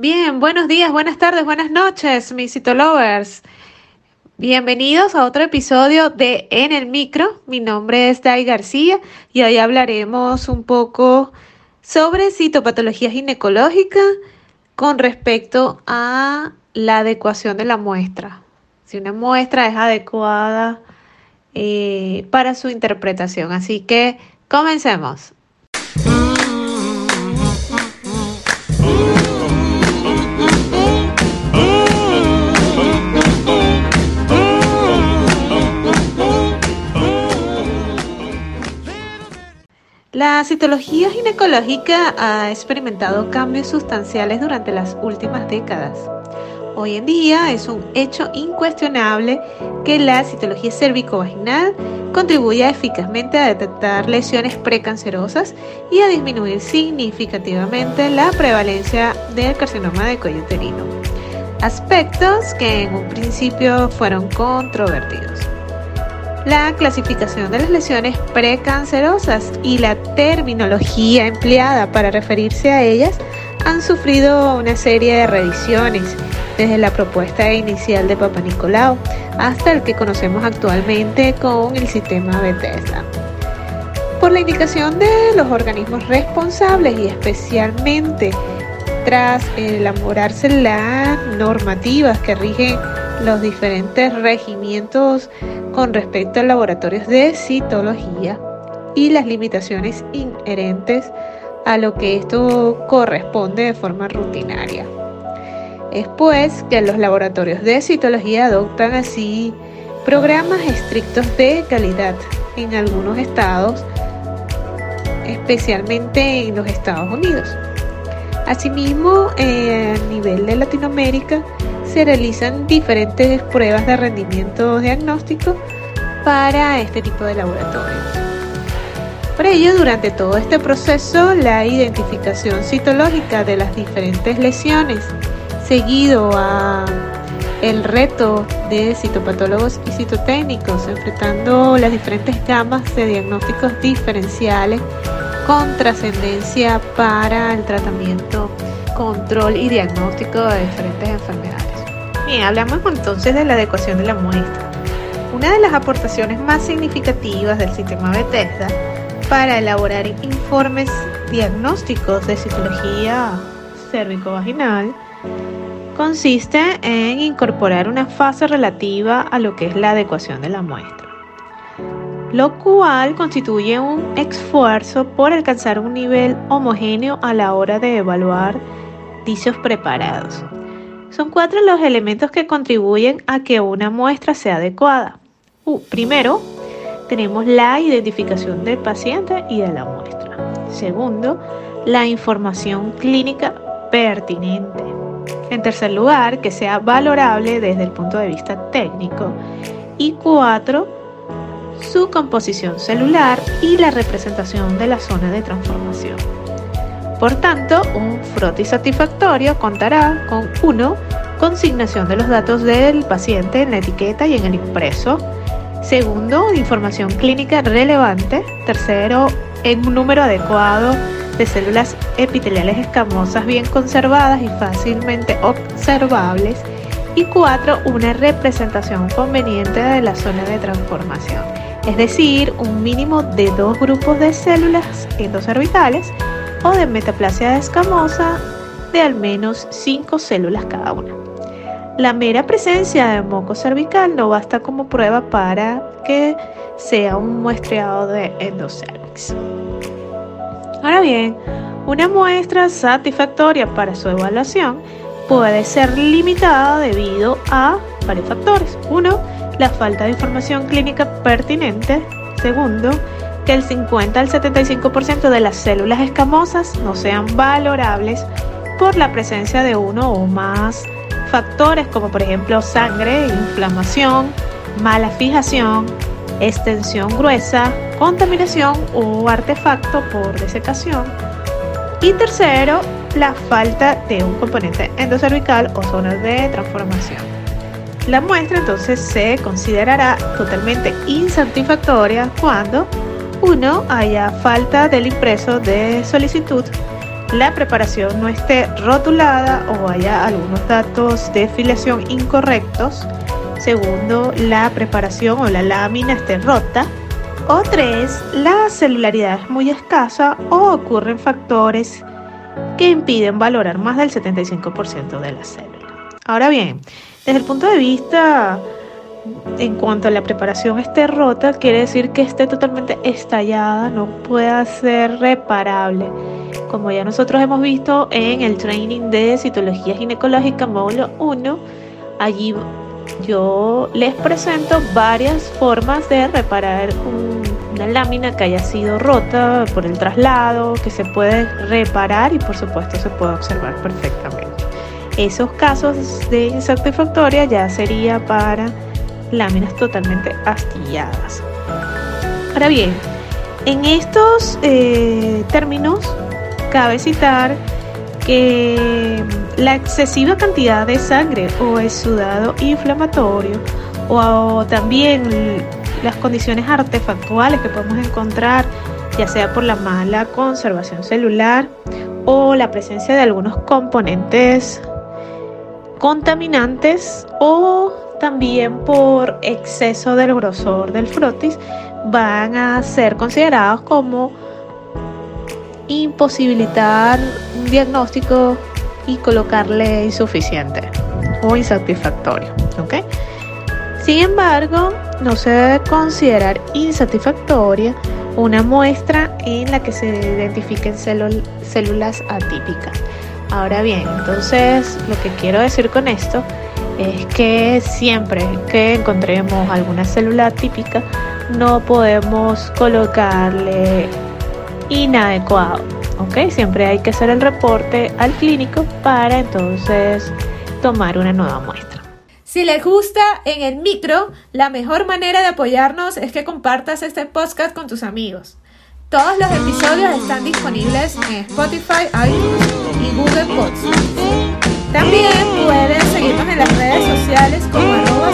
Bien, buenos días, buenas tardes, buenas noches, mis citolovers. Bienvenidos a otro episodio de En el Micro. Mi nombre es Dai García y hoy hablaremos un poco sobre citopatología ginecológica con respecto a la adecuación de la muestra. Si una muestra es adecuada eh, para su interpretación. Así que comencemos. La citología ginecológica ha experimentado cambios sustanciales durante las últimas décadas. Hoy en día es un hecho incuestionable que la citología cérvico-vaginal contribuye eficazmente a detectar lesiones precancerosas y a disminuir significativamente la prevalencia del carcinoma de cuello uterino, aspectos que en un principio fueron controvertidos. La clasificación de las lesiones precancerosas y la terminología empleada para referirse a ellas han sufrido una serie de revisiones desde la propuesta inicial de Papa Nicolau hasta el que conocemos actualmente con el sistema Bethesda. Por la indicación de los organismos responsables y especialmente tras elaborarse las normativas que rigen los diferentes regimientos con respecto a laboratorios de citología y las limitaciones inherentes a lo que esto corresponde de forma rutinaria. Es pues que los laboratorios de citología adoptan así programas estrictos de calidad en algunos estados, especialmente en los Estados Unidos. Asimismo, a nivel de Latinoamérica, se realizan diferentes pruebas de rendimiento diagnóstico para este tipo de laboratorios. Por ello, durante todo este proceso, la identificación citológica de las diferentes lesiones, seguido a el reto de citopatólogos y citotécnicos, enfrentando las diferentes gamas de diagnósticos diferenciales con trascendencia para el tratamiento, control y diagnóstico de diferentes enfermedades. Hablamos entonces de la adecuación de la muestra. Una de las aportaciones más significativas del sistema Bethesda para elaborar informes diagnósticos de citología cérvico-vaginal consiste en incorporar una fase relativa a lo que es la adecuación de la muestra, lo cual constituye un esfuerzo por alcanzar un nivel homogéneo a la hora de evaluar ticios preparados son cuatro los elementos que contribuyen a que una muestra sea adecuada. Uh, primero, tenemos la identificación del paciente y de la muestra. Segundo, la información clínica pertinente. En tercer lugar, que sea valorable desde el punto de vista técnico. Y cuatro, su composición celular y la representación de la zona de transformación. Por tanto, un frotis satisfactorio contará con 1. Consignación de los datos del paciente en la etiqueta y en el impreso. Segundo, información clínica relevante. Tercero, en un número adecuado de células epiteliales escamosas bien conservadas y fácilmente observables. Y cuatro, una representación conveniente de la zona de transformación, es decir, un mínimo de dos grupos de células endocervitales o de metaplasia escamosa de al menos 5 células cada una. La mera presencia de moco cervical no basta como prueba para que sea un muestreado de endocervix. Ahora bien, una muestra satisfactoria para su evaluación puede ser limitada debido a varios factores. Uno, la falta de información clínica pertinente. Segundo, que el 50 al 75% de las células escamosas no sean valorables por la presencia de uno o más factores como por ejemplo sangre, inflamación, mala fijación, extensión gruesa, contaminación o artefacto por desecación. Y tercero, la falta de un componente endocervical o zona de transformación. La muestra entonces se considerará totalmente insatisfactoria cuando 1. Haya falta del impreso de solicitud. la preparación no esté rotulada o haya algunos datos de filiación incorrectos. Segundo, la preparación o la lámina esté rota. O tres, la celularidad es muy escasa o ocurren factores que impiden valorar más del 75% de la célula. Ahora bien, desde el punto de vista en cuanto a la preparación esté rota, quiere decir que esté totalmente estallada, no pueda ser reparable. Como ya nosotros hemos visto en el training de citología ginecológica módulo 1, allí yo les presento varias formas de reparar una lámina que haya sido rota por el traslado, que se puede reparar y por supuesto se puede observar perfectamente. Esos casos de insatisfactoria ya sería para láminas totalmente astilladas. Ahora bien, en estos eh, términos cabe citar que la excesiva cantidad de sangre o el sudado inflamatorio o también las condiciones artefactuales que podemos encontrar, ya sea por la mala conservación celular o la presencia de algunos componentes contaminantes o también por exceso del grosor del frotis, van a ser considerados como imposibilitar un diagnóstico y colocarle insuficiente o insatisfactorio. Sin embargo, no se debe considerar insatisfactoria una muestra en la que se identifiquen células atípicas. Ahora bien, entonces lo que quiero decir con esto es que siempre que encontremos alguna célula típica no podemos colocarle inadecuado. ¿ok? Siempre hay que hacer el reporte al clínico para entonces tomar una nueva muestra. Si les gusta en el micro, la mejor manera de apoyarnos es que compartas este podcast con tus amigos. Todos los episodios están disponibles en Spotify, iTunes y Google Podcasts. También pueden seguirnos en las redes sociales como arroba